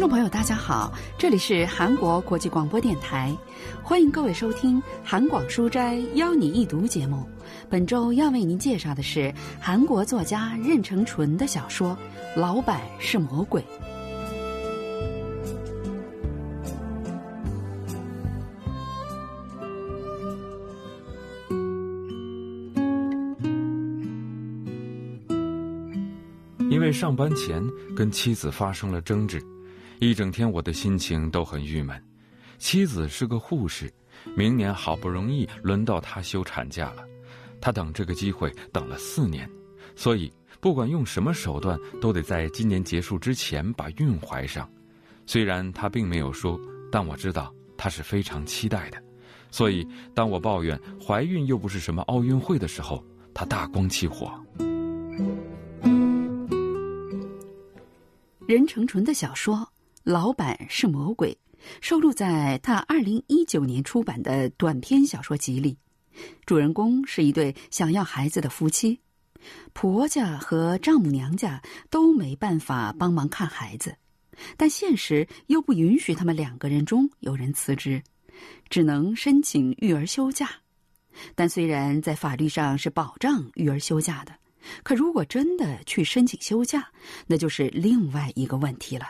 听众朋友，大家好，这里是韩国国际广播电台，欢迎各位收听《韩广书斋邀你一读》节目。本周要为您介绍的是韩国作家任成纯的小说《老板是魔鬼》。因为上班前跟妻子发生了争执，一整天我的心情都很郁闷。妻子是个护士，明年好不容易轮到她休产假了，她等这个机会等了四年，所以不管用什么手段，都得在今年结束之前把孕怀上。虽然她并没有说，但我知道她是非常期待的。所以当我抱怨怀孕又不是什么奥运会的时候，她大光起火。任成纯的小说《老板是魔鬼》收录在他二零一九年出版的短篇小说集里。主人公是一对想要孩子的夫妻，婆家和丈母娘家都没办法帮忙看孩子，但现实又不允许他们两个人中有人辞职，只能申请育儿休假。但虽然在法律上是保障育儿休假的。可如果真的去申请休假，那就是另外一个问题了。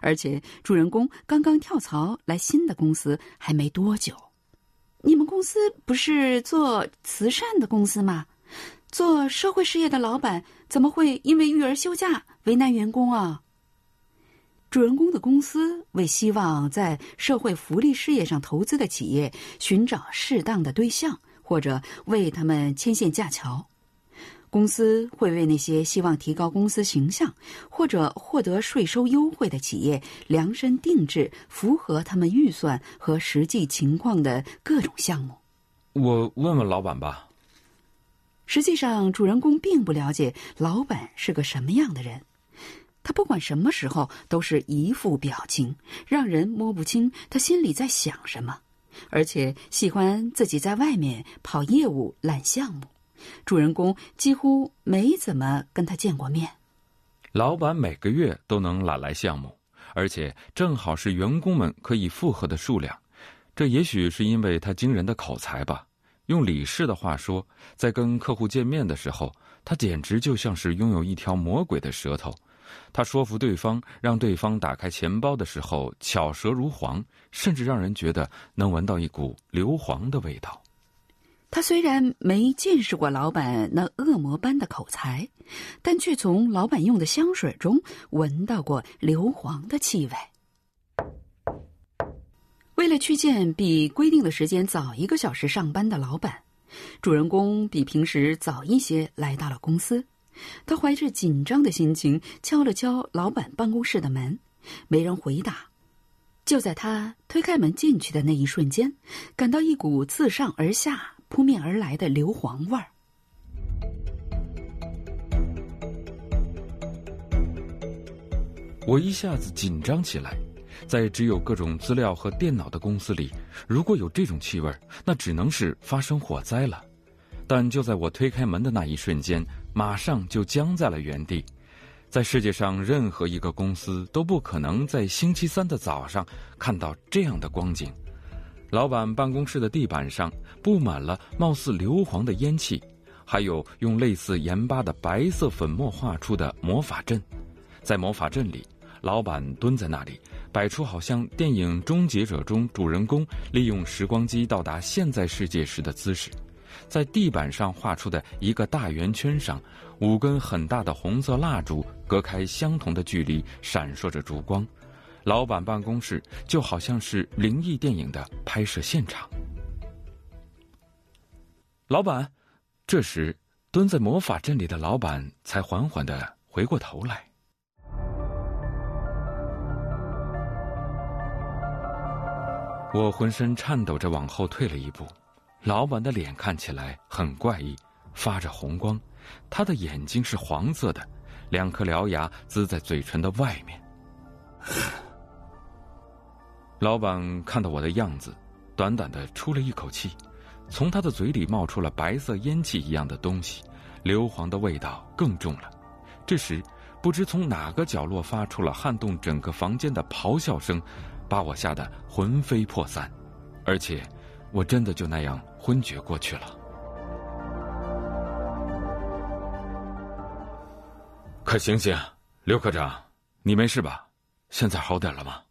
而且主人公刚刚跳槽来新的公司还没多久。你们公司不是做慈善的公司吗？做社会事业的老板怎么会因为育儿休假为难员工啊？主人公的公司为希望在社会福利事业上投资的企业寻找适当的对象，或者为他们牵线架桥。公司会为那些希望提高公司形象或者获得税收优惠的企业量身定制符合他们预算和实际情况的各种项目。我问问老板吧。实际上，主人公并不了解老板是个什么样的人。他不管什么时候都是一副表情，让人摸不清他心里在想什么，而且喜欢自己在外面跑业务揽项目。主人公几乎没怎么跟他见过面。老板每个月都能揽来项目，而且正好是员工们可以负荷的数量。这也许是因为他惊人的口才吧。用李氏的话说，在跟客户见面的时候，他简直就像是拥有一条魔鬼的舌头。他说服对方，让对方打开钱包的时候，巧舌如簧，甚至让人觉得能闻到一股硫磺的味道。他虽然没见识过老板那恶魔般的口才，但却从老板用的香水中闻到过硫磺的气味。为了去见比规定的时间早一个小时上班的老板，主人公比平时早一些来到了公司。他怀着紧张的心情敲了敲老板办公室的门，没人回答。就在他推开门进去的那一瞬间，感到一股自上而下。扑面而来的硫磺味儿，我一下子紧张起来。在只有各种资料和电脑的公司里，如果有这种气味，那只能是发生火灾了。但就在我推开门的那一瞬间，马上就僵在了原地。在世界上任何一个公司都不可能在星期三的早上看到这样的光景。老板办公室的地板上布满了貌似硫磺的烟气，还有用类似盐巴的白色粉末画出的魔法阵。在魔法阵里，老板蹲在那里，摆出好像电影《终结者》中主人公利用时光机到达现在世界时的姿势。在地板上画出的一个大圆圈上，五根很大的红色蜡烛隔开相同的距离，闪烁着烛光。老板办公室就好像是灵异电影的拍摄现场。老板，这时蹲在魔法阵里的老板才缓缓的回过头来。我浑身颤抖着往后退了一步，老板的脸看起来很怪异，发着红光，他的眼睛是黄色的，两颗獠牙呲在嘴唇的外面。老板看到我的样子，短短的出了一口气，从他的嘴里冒出了白色烟气一样的东西，硫磺的味道更重了。这时，不知从哪个角落发出了撼动整个房间的咆哮声，把我吓得魂飞魄散，而且我真的就那样昏厥过去了。快醒醒，刘科长，你没事吧？现在好点了吗？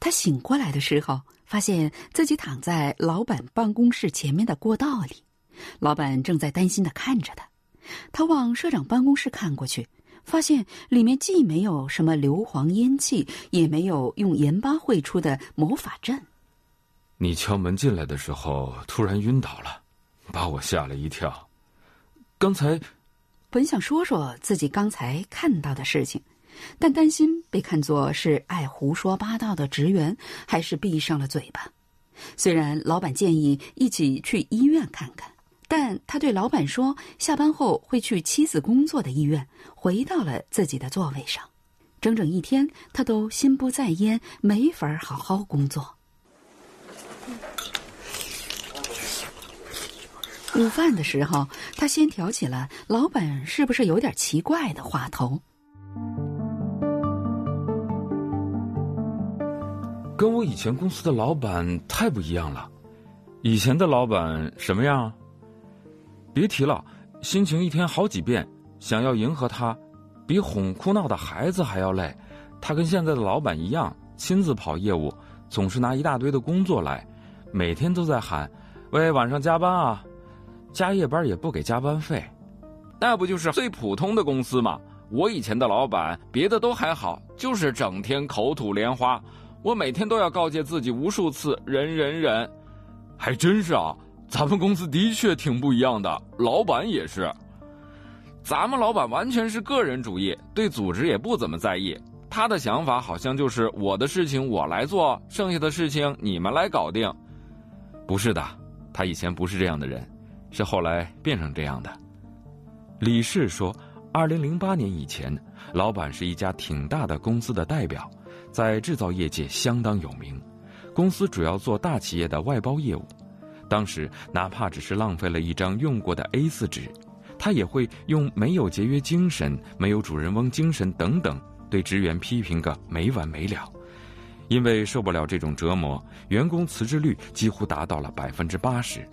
他醒过来的时候，发现自己躺在老板办公室前面的过道里，老板正在担心的看着他。他往社长办公室看过去，发现里面既没有什么硫磺烟气，也没有用盐巴绘出的魔法阵。你敲门进来的时候突然晕倒了，把我吓了一跳。刚才本想说说自己刚才看到的事情。但担心被看作是爱胡说八道的职员，还是闭上了嘴巴。虽然老板建议一起去医院看看，但他对老板说下班后会去妻子工作的医院，回到了自己的座位上。整整一天，他都心不在焉，没法好好工作。午饭的时候，他先挑起了老板是不是有点奇怪的话头。跟我以前公司的老板太不一样了，以前的老板什么样？别提了，心情一天好几变，想要迎合他，比哄哭闹的孩子还要累。他跟现在的老板一样，亲自跑业务，总是拿一大堆的工作来，每天都在喊：“喂，晚上加班啊！”加夜班也不给加班费，那不就是最普通的公司吗？我以前的老板别的都还好，就是整天口吐莲花。我每天都要告诫自己无数次，忍忍忍，还真是啊！咱们公司的确挺不一样的，老板也是。咱们老板完全是个人主义，对组织也不怎么在意。他的想法好像就是我的事情我来做，剩下的事情你们来搞定。不是的，他以前不是这样的人，是后来变成这样的。李氏说，二零零八年以前，老板是一家挺大的公司的代表。在制造业界相当有名，公司主要做大企业的外包业务。当时哪怕只是浪费了一张用过的 A4 纸，他也会用没有节约精神、没有主人翁精神等等对职员批评个没完没了。因为受不了这种折磨，员工辞职率几乎达到了百分之八十，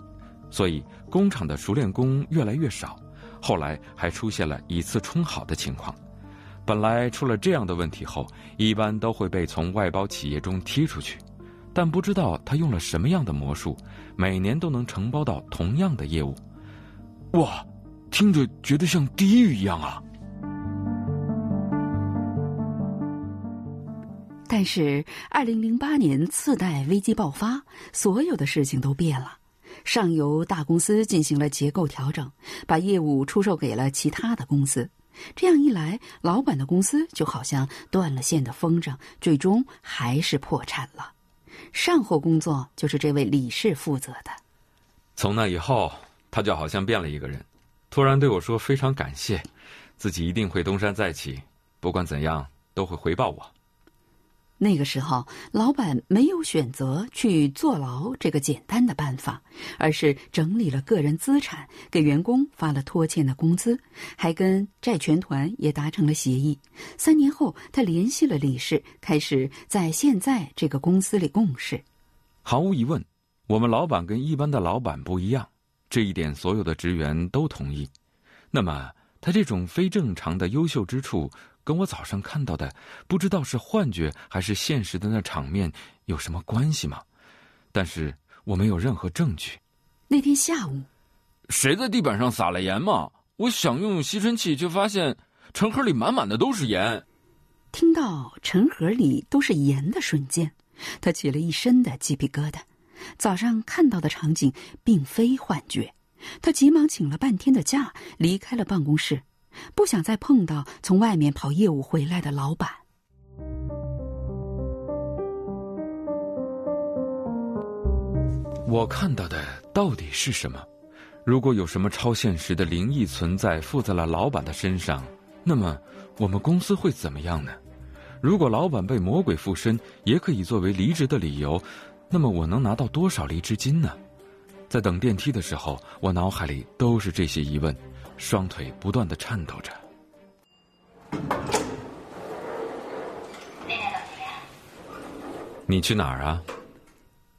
所以工厂的熟练工越来越少。后来还出现了以次充好的情况。本来出了这样的问题后，一般都会被从外包企业中踢出去，但不知道他用了什么样的魔术，每年都能承包到同样的业务。哇，听着觉得像地狱一样啊！但是，二零零八年次贷危机爆发，所有的事情都变了。上游大公司进行了结构调整，把业务出售给了其他的公司。这样一来，老板的公司就好像断了线的风筝，最终还是破产了。善后工作就是这位李氏负责的。从那以后，他就好像变了一个人，突然对我说：“非常感谢，自己一定会东山再起，不管怎样都会回报我。”那个时候，老板没有选择去坐牢这个简单的办法，而是整理了个人资产，给员工发了拖欠的工资，还跟债权团也达成了协议。三年后，他联系了李氏，开始在现在这个公司里共事。毫无疑问，我们老板跟一般的老板不一样，这一点所有的职员都同意。那么，他这种非正常的优秀之处？跟我早上看到的不知道是幻觉还是现实的那场面有什么关系吗？但是我没有任何证据。那天下午，谁在地板上撒了盐吗？我想用吸尘器，却发现尘盒里满满的都是盐。听到尘盒里都是盐的瞬间，他起了一身的鸡皮疙瘩。早上看到的场景并非幻觉，他急忙请了半天的假，离开了办公室。不想再碰到从外面跑业务回来的老板。我看到的到底是什么？如果有什么超现实的灵异存在附在了老板的身上，那么我们公司会怎么样呢？如果老板被魔鬼附身，也可以作为离职的理由，那么我能拿到多少离职金呢？在等电梯的时候，我脑海里都是这些疑问。双腿不断的颤抖着。你去哪儿啊？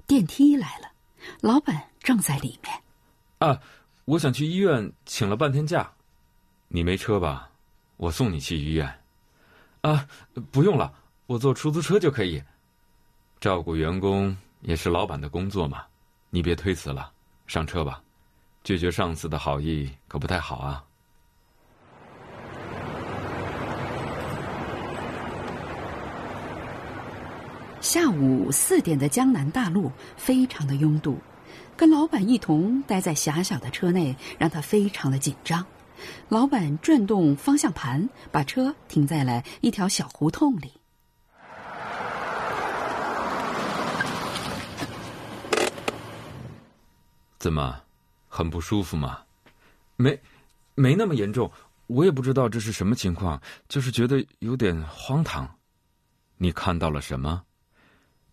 电梯来了老板正在里面。啊我想去医院请了半天假。你没车吧？我送你去医院。啊不用了我坐出租车就可以。照顾员工也是老板的工作嘛你别推辞了上车吧。拒绝上司的好意可不太好啊。下午四点的江南大路非常的拥堵，跟老板一同待在狭小的车内，让他非常的紧张。老板转动方向盘，把车停在了一条小胡同里。怎么，很不舒服吗？没，没那么严重。我也不知道这是什么情况，就是觉得有点荒唐。你看到了什么？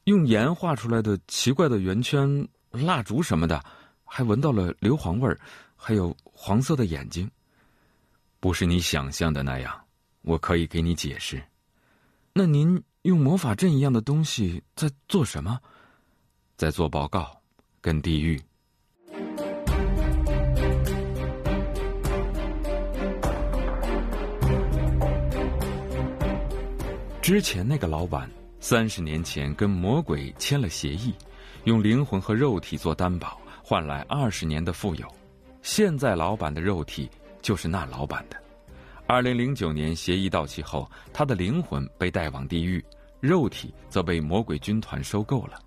用盐画出来的奇怪的圆圈、蜡烛什么的，还闻到了硫磺味儿，还有黄色的眼睛。不是你想象的那样，我可以给你解释。那您用魔法阵一样的东西在做什么？在做报告，跟地狱。之前那个老板三十年前跟魔鬼签了协议，用灵魂和肉体做担保，换来二十年的富有。现在老板的肉体就是那老板的。二零零九年协议到期后，他的灵魂被带往地狱，肉体则被魔鬼军团收购了。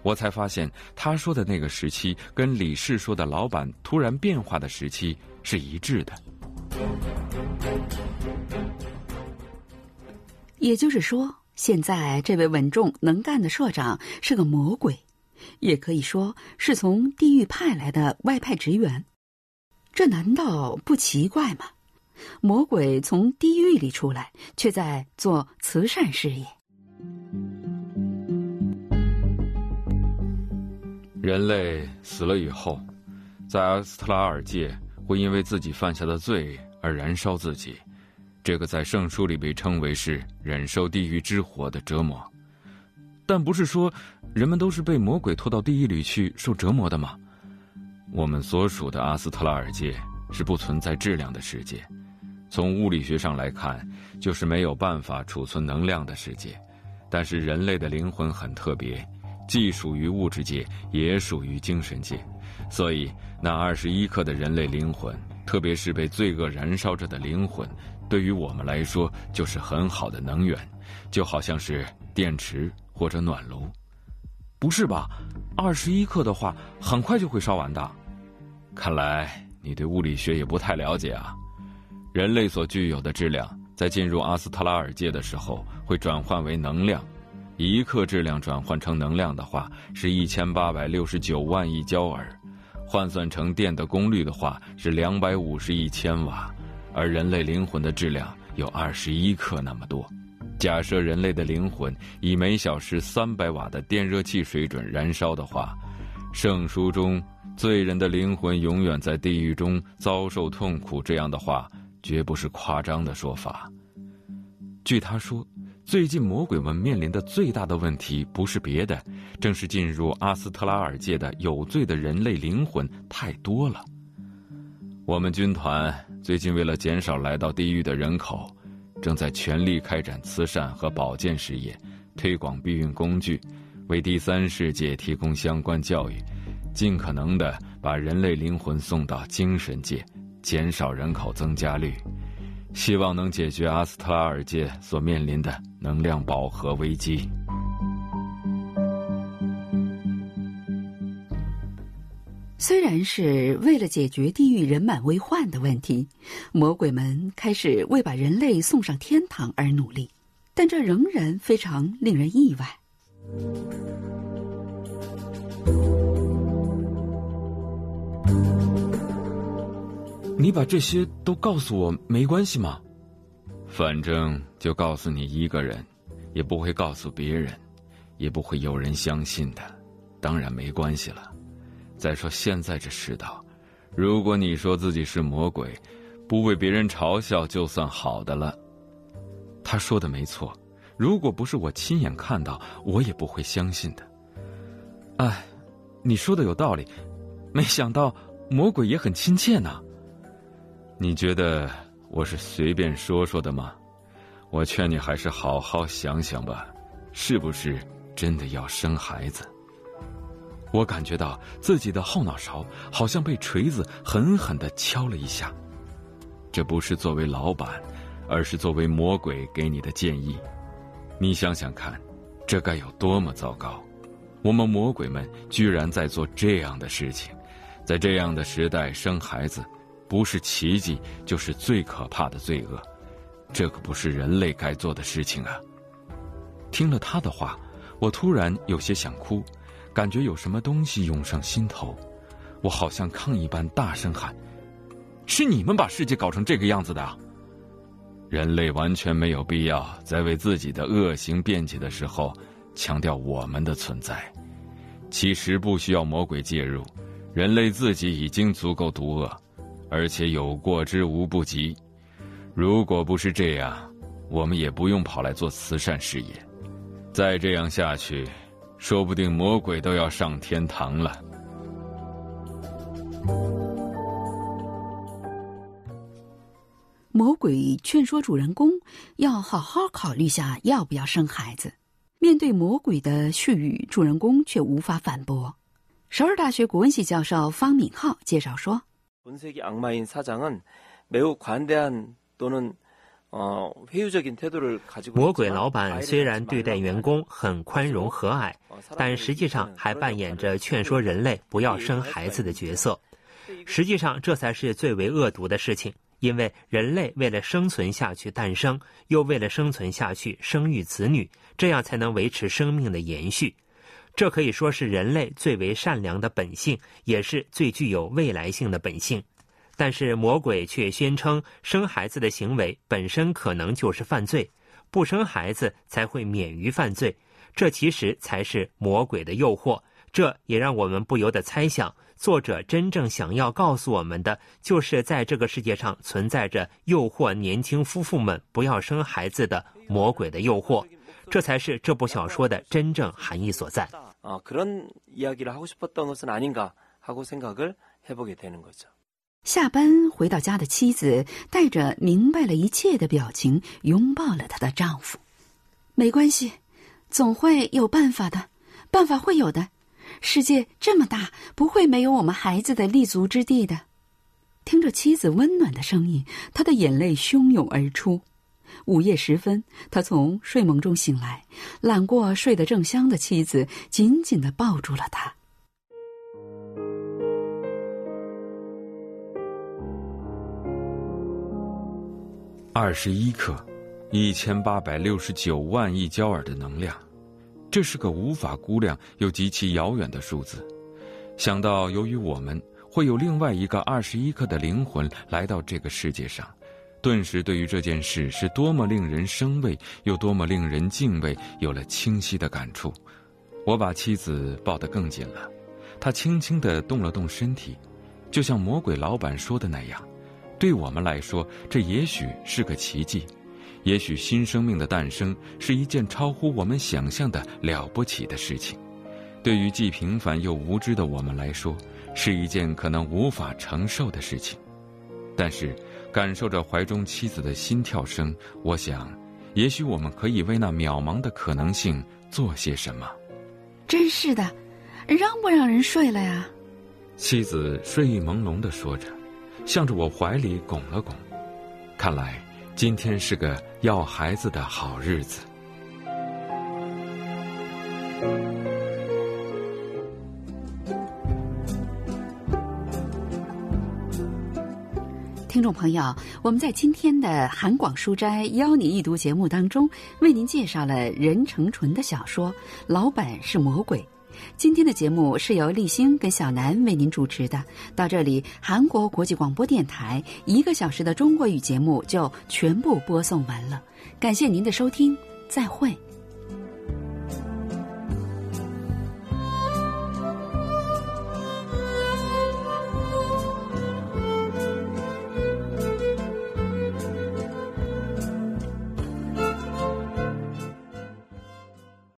我才发现，他说的那个时期跟李氏说的老板突然变化的时期是一致的。也就是说，现在这位稳重能干的社长是个魔鬼，也可以说是从地狱派来的外派职员。这难道不奇怪吗？魔鬼从地狱里出来，却在做慈善事业。人类死了以后，在阿斯特拉尔界会因为自己犯下的罪而燃烧自己。这个在圣书里被称为是忍受地狱之火的折磨，但不是说人们都是被魔鬼拖到地狱里去受折磨的吗？我们所属的阿斯特拉尔界是不存在质量的世界，从物理学上来看，就是没有办法储存能量的世界。但是人类的灵魂很特别，既属于物质界，也属于精神界，所以那二十一克的人类灵魂，特别是被罪恶燃烧着的灵魂。对于我们来说，就是很好的能源，就好像是电池或者暖炉，不是吧？二十一克的话，很快就会烧完的。看来你对物理学也不太了解啊。人类所具有的质量，在进入阿斯特拉尔界的时候，会转换为能量。一克质量转换成能量的话，是一千八百六十九万亿焦耳，换算成电的功率的话，是两百五十亿千瓦。而人类灵魂的质量有二十一克那么多。假设人类的灵魂以每小时三百瓦的电热器水准燃烧的话，圣书中罪人的灵魂永远在地狱中遭受痛苦，这样的话绝不是夸张的说法。据他说，最近魔鬼们面临的最大的问题不是别的，正是进入阿斯特拉尔界的有罪的人类灵魂太多了。我们军团最近为了减少来到地狱的人口，正在全力开展慈善和保健事业，推广避孕工具，为第三世界提供相关教育，尽可能的把人类灵魂送到精神界，减少人口增加率，希望能解决阿斯特拉尔界所面临的能量饱和危机。虽然是为了解决地狱人满为患的问题，魔鬼们开始为把人类送上天堂而努力，但这仍然非常令人意外。你把这些都告诉我没关系吗？反正就告诉你一个人，也不会告诉别人，也不会有人相信的，当然没关系了。再说现在这世道，如果你说自己是魔鬼，不被别人嘲笑就算好的了。他说的没错，如果不是我亲眼看到，我也不会相信的。哎，你说的有道理，没想到魔鬼也很亲切呢。你觉得我是随便说说的吗？我劝你还是好好想想吧，是不是真的要生孩子？我感觉到自己的后脑勺好像被锤子狠狠的敲了一下。这不是作为老板，而是作为魔鬼给你的建议。你想想看，这该有多么糟糕！我们魔鬼们居然在做这样的事情，在这样的时代生孩子，不是奇迹就是最可怕的罪恶。这可不是人类该做的事情啊！听了他的话，我突然有些想哭。感觉有什么东西涌上心头，我好像抗议般大声喊：“是你们把世界搞成这个样子的！人类完全没有必要在为自己的恶行辩解的时候强调我们的存在。其实不需要魔鬼介入，人类自己已经足够毒恶，而且有过之无不及。如果不是这样，我们也不用跑来做慈善事业。再这样下去……”说不定魔鬼都要上天堂了。魔鬼劝说主人公要好好考虑下要不要生孩子。面对魔鬼的絮语，主人公却无法反驳。首尔大学国文系教授方敏浩介绍说：“본색이악마인사장은매우관대한또는 魔鬼老板虽然对待员工很宽容和蔼，但实际上还扮演着劝说人类不要生孩子的角色。实际上，这才是最为恶毒的事情，因为人类为了生存下去诞生，又为了生存下去生育子女，这样才能维持生命的延续。这可以说是人类最为善良的本性，也是最具有未来性的本性。但是魔鬼却宣称，生孩子的行为本身可能就是犯罪，不生孩子才会免于犯罪。这其实才是魔鬼的诱惑。这也让我们不由得猜想，作者真正想要告诉我们的，就是在这个世界上存在着诱惑年轻夫妇们不要生孩子的魔鬼的诱惑。这才是这部小说的真正含义所在。啊，그런이야기를하고싶었던것은아닌가하고생각을해보게되는거죠 下班回到家的妻子带着明白了一切的表情拥抱了她的丈夫。没关系，总会有办法的，办法会有的。世界这么大，不会没有我们孩子的立足之地的。听着妻子温暖的声音，他的眼泪汹涌而出。午夜时分，他从睡梦中醒来，揽过睡得正香的妻子，紧紧的抱住了她。二十一克，一千八百六十九万亿焦耳的能量，这是个无法估量又极其遥远的数字。想到由于我们会有另外一个二十一克的灵魂来到这个世界上，顿时对于这件事是多么令人生畏，又多么令人敬畏，有了清晰的感触。我把妻子抱得更紧了，她轻轻地动了动身体，就像魔鬼老板说的那样。对我们来说，这也许是个奇迹，也许新生命的诞生是一件超乎我们想象的了不起的事情。对于既平凡又无知的我们来说，是一件可能无法承受的事情。但是，感受着怀中妻子的心跳声，我想，也许我们可以为那渺茫的可能性做些什么。真是的，让不让人睡了呀？妻子睡意朦胧的说着。向着我怀里拱了拱，看来今天是个要孩子的好日子。听众朋友，我们在今天的韩广书斋邀你一读节目当中，为您介绍了任成纯的小说《老板是魔鬼》。今天的节目是由立新跟小南为您主持的。到这里，韩国国际广播电台一个小时的中国语节目就全部播送完了。感谢您的收听，再会。